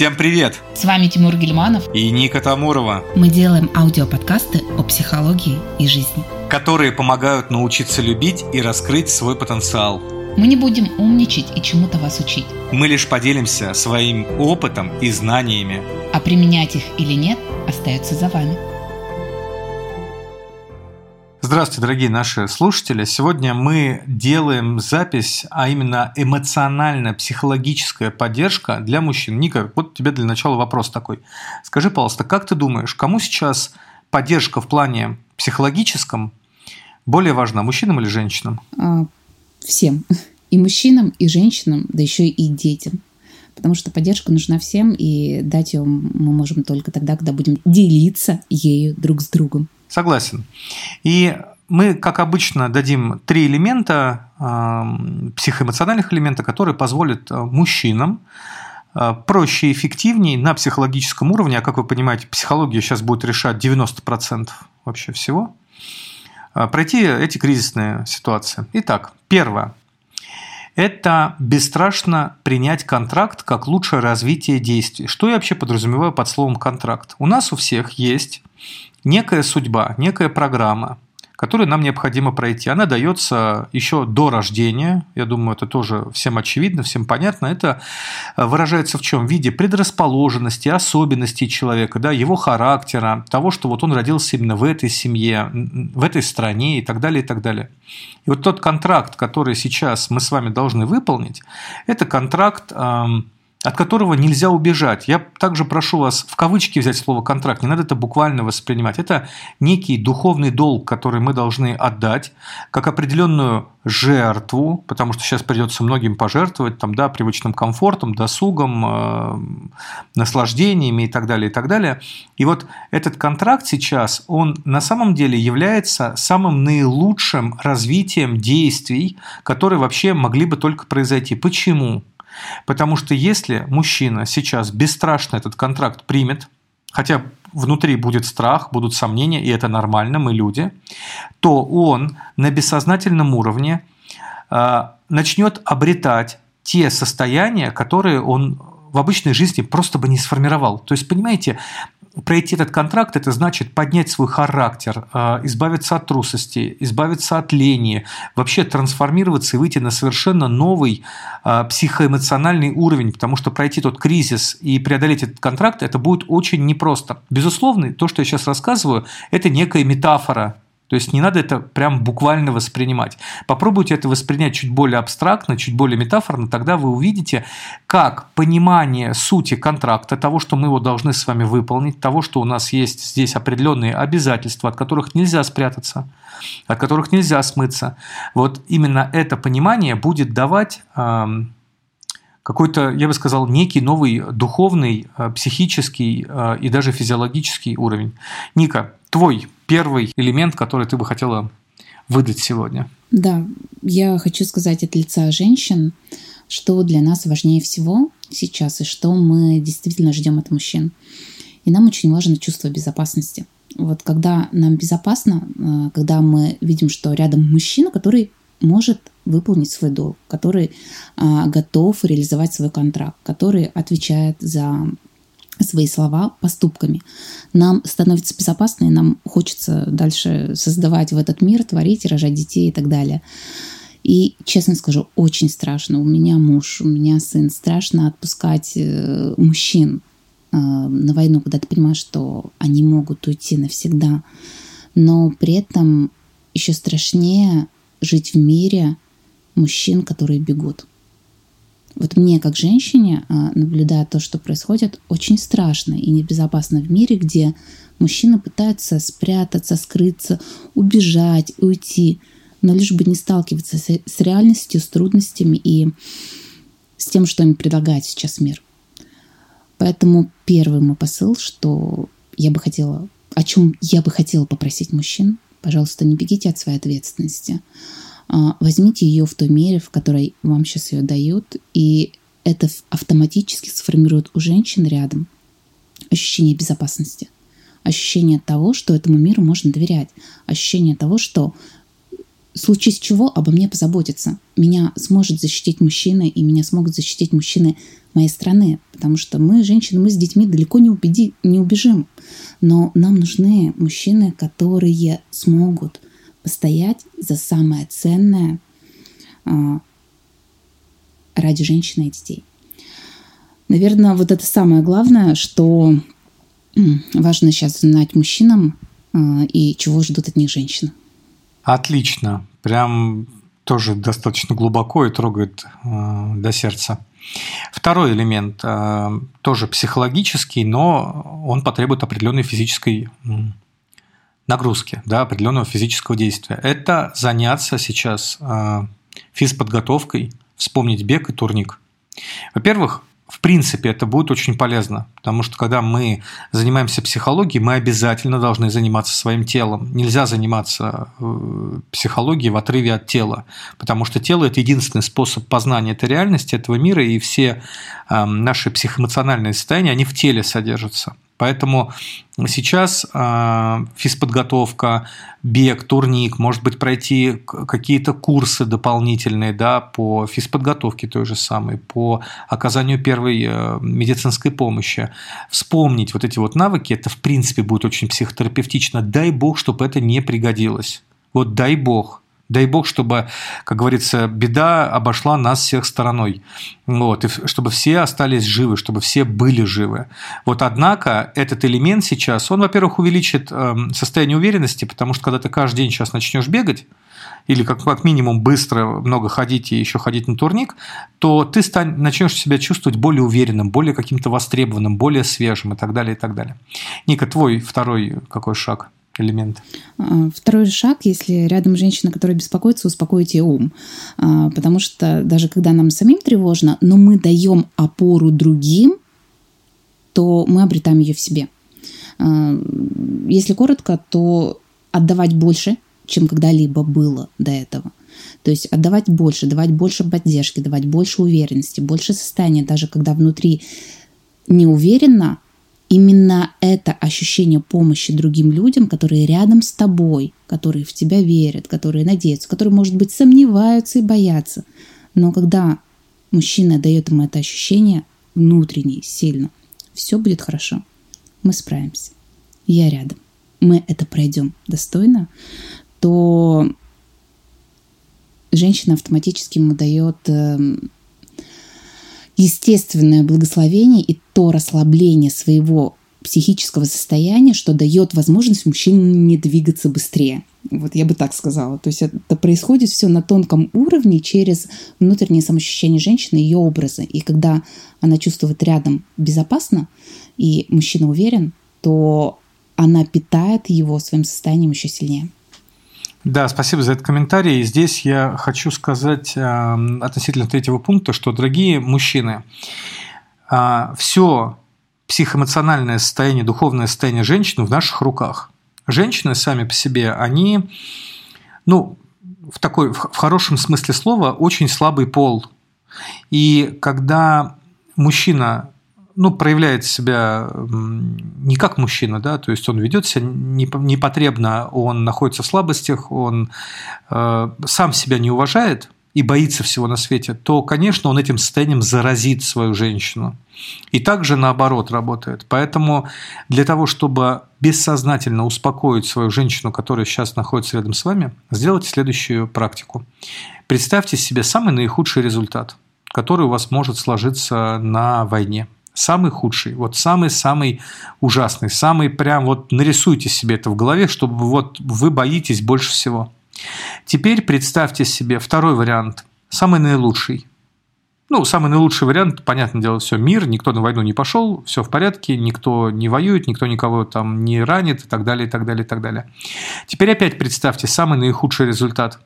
Всем привет! С вами Тимур Гельманов и Ника Тамурова. Мы делаем аудиоподкасты о психологии и жизни, которые помогают научиться любить и раскрыть свой потенциал. Мы не будем умничать и чему-то вас учить. Мы лишь поделимся своим опытом и знаниями. А применять их или нет, остается за вами. Здравствуйте, дорогие наши слушатели. Сегодня мы делаем запись, а именно эмоциональная, психологическая поддержка для мужчин. Ника, вот тебе для начала вопрос такой. Скажи, пожалуйста, как ты думаешь, кому сейчас поддержка в плане психологическом более важна, мужчинам или женщинам? А, всем. И мужчинам, и женщинам, да еще и детям. Потому что поддержка нужна всем, и дать ее мы можем только тогда, когда будем делиться ею друг с другом. Согласен. И мы, как обычно, дадим три элемента, э, психоэмоциональных элемента, которые позволят э, мужчинам э, проще и эффективнее на психологическом уровне, а как вы понимаете, психология сейчас будет решать 90% вообще всего, пройти эти кризисные ситуации. Итак, первое. Это бесстрашно принять контракт как лучшее развитие действий. Что я вообще подразумеваю под словом контракт? У нас у всех есть некая судьба, некая программа, которую нам необходимо пройти. Она дается еще до рождения. Я думаю, это тоже всем очевидно, всем понятно. Это э, выражается в чем? В виде предрасположенности, особенностей человека, да, его характера, того, что вот он родился именно в этой семье, в этой стране и так далее, и так далее. И вот тот контракт, который сейчас мы с вами должны выполнить, это контракт эм, от которого нельзя убежать. Я также прошу вас в кавычки взять слово «контракт», не надо это буквально воспринимать. Это некий духовный долг, который мы должны отдать, как определенную жертву, потому что сейчас придется многим пожертвовать там, да, привычным комфортом, досугом, э, наслаждениями и так далее, и так далее. И вот этот контракт сейчас, он на самом деле является самым наилучшим развитием действий, которые вообще могли бы только произойти. Почему? Потому что если мужчина сейчас бесстрашно этот контракт примет, хотя внутри будет страх, будут сомнения, и это нормально, мы люди, то он на бессознательном уровне э, начнет обретать те состояния, которые он в обычной жизни просто бы не сформировал. То есть, понимаете, пройти этот контракт, это значит поднять свой характер, а, избавиться от трусости, избавиться от лени, вообще трансформироваться и выйти на совершенно новый а, психоэмоциональный уровень, потому что пройти тот кризис и преодолеть этот контракт, это будет очень непросто. Безусловно, то, что я сейчас рассказываю, это некая метафора то есть не надо это прям буквально воспринимать. Попробуйте это воспринять чуть более абстрактно, чуть более метафорно, тогда вы увидите, как понимание сути контракта, того, что мы его должны с вами выполнить, того, что у нас есть здесь определенные обязательства, от которых нельзя спрятаться, от которых нельзя смыться. Вот именно это понимание будет давать какой-то, я бы сказал, некий новый духовный, э, психический э, и даже физиологический уровень. Ника, твой первый элемент, который ты бы хотела выдать сегодня? Да, я хочу сказать от лица женщин, что для нас важнее всего сейчас и что мы действительно ждем от мужчин. И нам очень важно чувство безопасности. Вот когда нам безопасно, э, когда мы видим, что рядом мужчина, который может выполнить свой долг, который а, готов реализовать свой контракт, который отвечает за свои слова поступками. Нам становится безопасно, и нам хочется дальше создавать в этот мир, творить, рожать детей и так далее. И, честно скажу, очень страшно. У меня муж, у меня сын. Страшно отпускать э, мужчин э, на войну, когда ты понимаешь, что они могут уйти навсегда. Но при этом еще страшнее жить в мире мужчин, которые бегут. Вот мне, как женщине, а, наблюдая то, что происходит, очень страшно и небезопасно в мире, где мужчины пытаются спрятаться, скрыться, убежать, уйти, но лишь бы не сталкиваться с реальностью, с трудностями и с тем, что им предлагает сейчас мир. Поэтому первый мой посыл, что я бы хотела, о чем я бы хотела попросить мужчин, пожалуйста, не бегите от своей ответственности. А, возьмите ее в той мере, в которой вам сейчас ее дают, и это автоматически сформирует у женщин рядом ощущение безопасности, ощущение того, что этому миру можно доверять, ощущение того, что случись чего, обо мне позаботиться. Меня сможет защитить мужчина, и меня смогут защитить мужчины моей страны. Потому что мы, женщины, мы с детьми далеко не, убеди, не убежим. Но нам нужны мужчины, которые смогут постоять за самое ценное а, ради женщины и детей. Наверное, вот это самое главное, что важно сейчас знать мужчинам а, и чего ждут от них женщины. Отлично. Прям тоже достаточно глубоко и трогает э, до сердца. Второй элемент э, тоже психологический, но он потребует определенной физической нагрузки, да, определенного физического действия. Это заняться сейчас э, физподготовкой, вспомнить бег и турник. Во-первых, в принципе, это будет очень полезно, потому что когда мы занимаемся психологией, мы обязательно должны заниматься своим телом. Нельзя заниматься э, психологией в отрыве от тела, потому что тело – это единственный способ познания этой реальности, этого мира, и все наши психоэмоциональные состояния, они в теле содержатся. Поэтому сейчас э, физподготовка, бег, турник, может быть, пройти какие-то курсы дополнительные да, по физподготовке той же самой, по оказанию первой э, медицинской помощи. Вспомнить вот эти вот навыки, это в принципе будет очень психотерапевтично. Дай бог, чтобы это не пригодилось. Вот дай бог. Дай бог, чтобы, как говорится, беда обошла нас всех стороной. Вот, и чтобы все остались живы, чтобы все были живы. Вот, однако, этот элемент сейчас, он, во-первых, увеличит эм, состояние уверенности, потому что когда ты каждый день сейчас начнешь бегать, или как, как минимум быстро много ходить и еще ходить на турник, то ты стань, начнешь себя чувствовать более уверенным, более каким-то востребованным, более свежим и так далее, и так далее. Ника, твой второй какой шаг? Элемент? А, второй шаг, если рядом женщина, которая беспокоится, успокоить ее ум. А, потому что даже когда нам самим тревожно, но мы даем опору другим, то мы обретаем ее в себе. А, если коротко, то отдавать больше, чем когда-либо было до этого. То есть отдавать больше, давать больше поддержки, давать больше уверенности, больше состояния, даже когда внутри неуверенно, именно это ощущение помощи другим людям, которые рядом с тобой, которые в тебя верят, которые надеются, которые, может быть, сомневаются и боятся. Но когда мужчина дает ему это ощущение внутренне, сильно, все будет хорошо. Мы справимся. Я рядом. Мы это пройдем достойно, то женщина автоматически ему дает эм, естественное благословение и то расслабление своего психического состояния, что дает возможность мужчине двигаться быстрее. Вот я бы так сказала. То есть это происходит все на тонком уровне через внутреннее самоощущение женщины, ее образы. И когда она чувствует рядом безопасно, и мужчина уверен, то она питает его своим состоянием еще сильнее. Да, спасибо за этот комментарий. Здесь я хочу сказать э, относительно третьего пункта, что, дорогие мужчины, все психоэмоциональное состояние, духовное состояние женщины в наших руках. Женщины сами по себе, они, ну, в такой, в хорошем смысле слова, очень слабый пол. И когда мужчина ну, проявляет себя не как мужчина, да, то есть он ведет себя непотребно, он находится в слабостях, он э, сам себя не уважает и боится всего на свете, то, конечно, он этим состоянием заразит свою женщину. И также наоборот работает. Поэтому для того, чтобы бессознательно успокоить свою женщину, которая сейчас находится рядом с вами, сделайте следующую практику. Представьте себе самый наихудший результат, который у вас может сложиться на войне – Самый худший, вот самый-самый ужасный, самый прям вот нарисуйте себе это в голове, чтобы вот вы боитесь больше всего. Теперь представьте себе второй вариант, самый наилучший. Ну, самый наилучший вариант, понятное дело, все, мир, никто на войну не пошел, все в порядке, никто не воюет, никто никого там не ранит и так далее, и так далее, и так далее. Теперь опять представьте самый наихудший результат.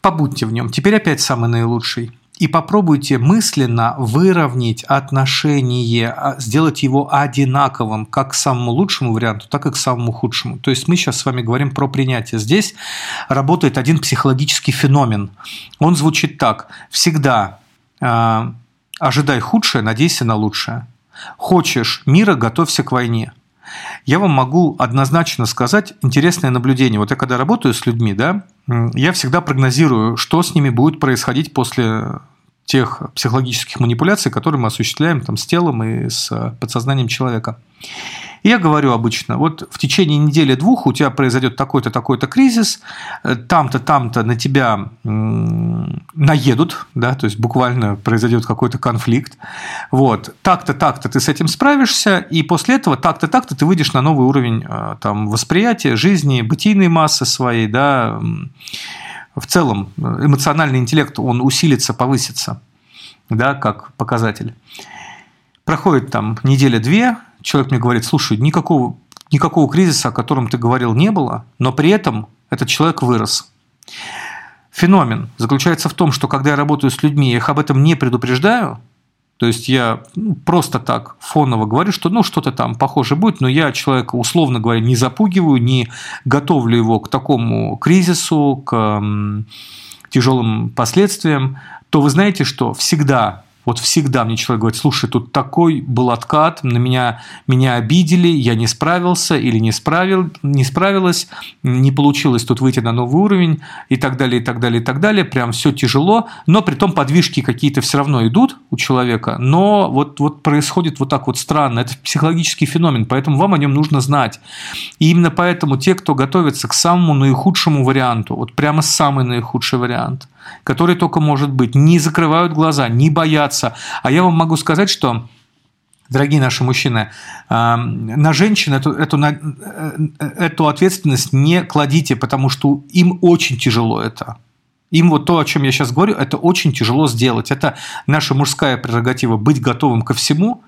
Побудьте в нем. Теперь опять самый наилучший и попробуйте мысленно выровнять отношение, а, сделать его одинаковым как к самому лучшему варианту, так и к самому худшему. То есть мы сейчас с вами говорим про принятие. Здесь работает один психологический феномен. Он звучит так. Всегда э, ожидай худшее, надейся на лучшее. Хочешь мира, готовься к войне. Я вам могу однозначно сказать интересное наблюдение. Вот я когда работаю с людьми, да, я всегда прогнозирую, что с ними будет происходить после тех психологических манипуляций, которые мы осуществляем там, с телом и с подсознанием человека. Я говорю обычно, вот в течение недели-двух у тебя произойдет такой-то, такой-то кризис, э, там-то, там-то на тебя наедут, да, то есть буквально произойдет какой-то конфликт, вот, так-то, так-то ты с этим справишься, и после этого так-то, так-то ты выйдешь на новый уровень э, там, восприятия, жизни, бытийной массы своей, да, в целом э, эмоциональный интеллект, он усилится, повысится, да, как показатель. Проходит там неделя-две, человек мне говорит, слушай, никакого, никакого кризиса, о котором ты говорил, не было, но при этом этот человек вырос. Феномен заключается в том, что когда я работаю с людьми, я их об этом не предупреждаю, то есть я ну, просто так фоново говорю, что ну что-то там похоже будет, но я человека, условно говоря, не запугиваю, не готовлю его к такому кризису, к тяжелым последствиям, то вы знаете, что всегда вот всегда мне человек говорит, слушай, тут такой был откат, на меня, меня обидели, я не справился или не, справил, не справилась, не получилось тут выйти на новый уровень и так далее, и так далее, и так далее. Прям все тяжело, но при том подвижки какие-то все равно идут у человека, но вот, вот происходит вот так вот странно. Это психологический феномен, поэтому вам о нем нужно знать. И именно поэтому те, кто готовится к самому наихудшему варианту, вот прямо самый наихудший вариант – который только может быть, не закрывают глаза, не боятся. А я вам могу сказать, что дорогие наши мужчины, на женщин эту, эту, эту ответственность не кладите, потому что им очень тяжело это. Им вот то, о чем я сейчас говорю, это очень тяжело сделать. Это наша мужская прерогатива быть готовым ко всему –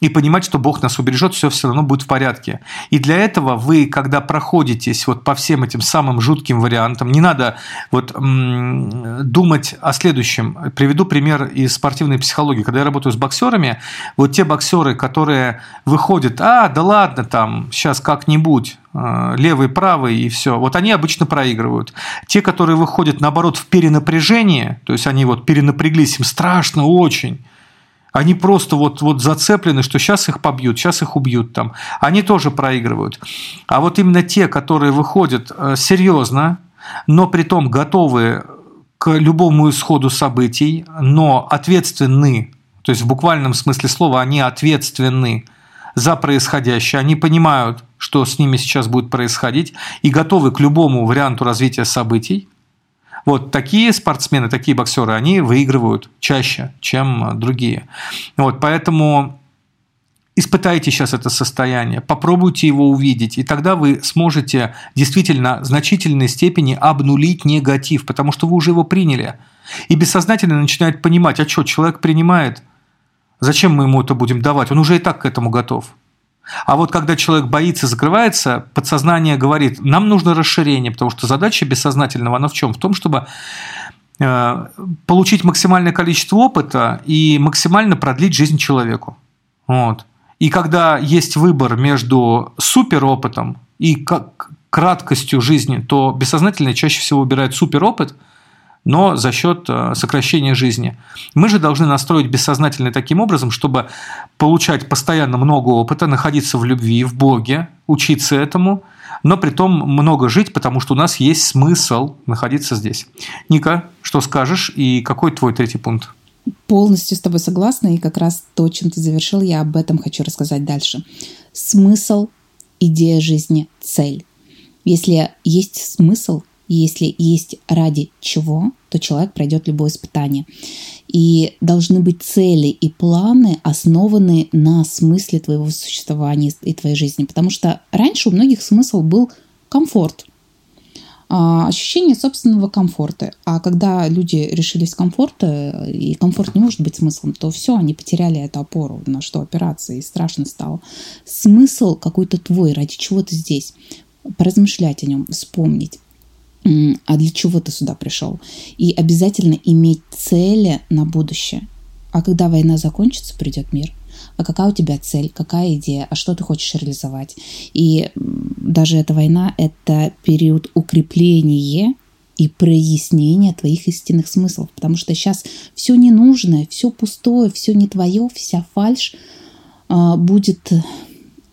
и понимать, что Бог нас убережет, все все равно будет в порядке. И для этого вы, когда проходитесь вот по всем этим самым жутким вариантам, не надо вот думать о следующем. Приведу пример из спортивной психологии. Когда я работаю с боксерами, вот те боксеры, которые выходят, а, да ладно, там, сейчас как-нибудь, э, левый, правый и все. Вот они обычно проигрывают. Те, которые выходят, наоборот, в перенапряжение, то есть они вот перенапряглись, им страшно очень, они просто вот, вот зацеплены, что сейчас их побьют, сейчас их убьют там. Они тоже проигрывают. А вот именно те, которые выходят э, серьезно, но при том готовы к любому исходу событий, но ответственны, то есть в буквальном смысле слова они ответственны за происходящее, они понимают, что с ними сейчас будет происходить, и готовы к любому варианту развития событий, вот такие спортсмены, такие боксеры, они выигрывают чаще, чем другие. Вот, поэтому испытайте сейчас это состояние, попробуйте его увидеть, и тогда вы сможете действительно в значительной степени обнулить негатив, потому что вы уже его приняли. И бессознательно начинает понимать, а что, человек принимает, зачем мы ему это будем давать, он уже и так к этому готов. А вот когда человек боится, закрывается, подсознание говорит, нам нужно расширение, потому что задача бессознательного, она в чем? В том, чтобы э, получить максимальное количество опыта и максимально продлить жизнь человеку. Вот. И когда есть выбор между суперопытом и краткостью жизни, то бессознательное чаще всего выбирает суперопыт – но за счет э, сокращения жизни. Мы же должны настроить бессознательно таким образом, чтобы получать постоянно много опыта, находиться в любви, в Боге, учиться этому, но при том много жить, потому что у нас есть смысл находиться здесь. Ника, что скажешь и какой твой третий пункт? Полностью с тобой согласна, и как раз то, чем ты завершил, я об этом хочу рассказать дальше. Смысл, идея жизни, цель. Если есть смысл, если есть ради чего, то человек пройдет любое испытание. И должны быть цели и планы, основанные на смысле твоего существования и твоей жизни. Потому что раньше у многих смысл был комфорт, а, ощущение собственного комфорта. А когда люди решились комфорта, и комфорт не может быть смыслом, то все, они потеряли эту опору, на что опираться, и страшно стало. Смысл какой-то твой, ради чего ты здесь. Поразмышлять о нем, вспомнить а для чего ты сюда пришел. И обязательно иметь цели на будущее. А когда война закончится, придет мир. А какая у тебя цель, какая идея, а что ты хочешь реализовать. И даже эта война – это период укрепления и прояснения твоих истинных смыслов. Потому что сейчас все ненужное, все пустое, все не твое, вся фальш а, будет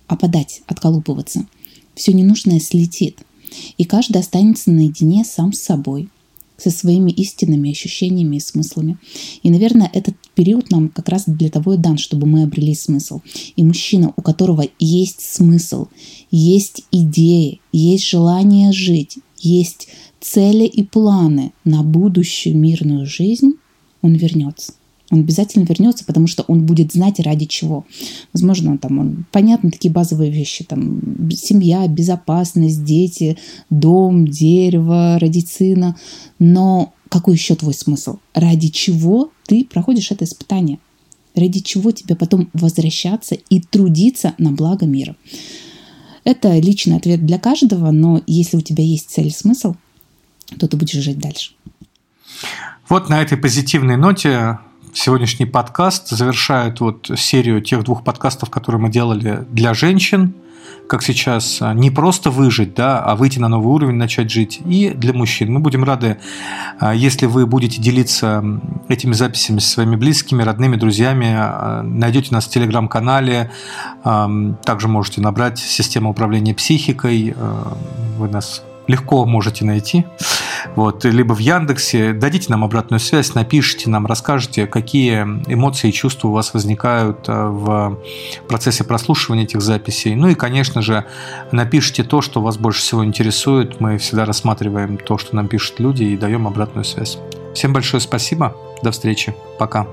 опадать, отколупываться. Все ненужное слетит. И каждый останется наедине сам с собой, со своими истинными ощущениями и смыслами. И, наверное, этот период нам как раз для того и дан, чтобы мы обрели смысл. И мужчина, у которого есть смысл, есть идеи, есть желание жить, есть цели и планы на будущую мирную жизнь, он вернется. Он обязательно вернется, потому что он будет знать ради чего. Возможно, там он, понятно, такие базовые вещи, там семья, безопасность, дети, дом, дерево, родить сына. Но какой еще твой смысл? Ради чего ты проходишь это испытание? Ради чего тебе потом возвращаться и трудиться на благо мира? Это личный ответ для каждого, но если у тебя есть цель и смысл, то ты будешь жить дальше. Вот на этой позитивной ноте сегодняшний подкаст завершает вот серию тех двух подкастов, которые мы делали для женщин, как сейчас а, не просто выжить, да, а выйти на новый уровень, начать жить. И для мужчин. Мы будем рады, а, если вы будете делиться этими записями со своими близкими, родными, друзьями. А, найдете нас в телеграм-канале. Также можете набрать систему управления психикой. Вы нас легко можете найти. Вот, либо в Яндексе. Дадите нам обратную связь, напишите нам, расскажите, какие эмоции и чувства у вас возникают э, в процессе прослушивания этих записей. Ну и, конечно же, напишите то, что вас больше всего интересует. Мы всегда рассматриваем то, что нам пишут люди, и даем обратную связь. Всем большое спасибо. До встречи. Пока.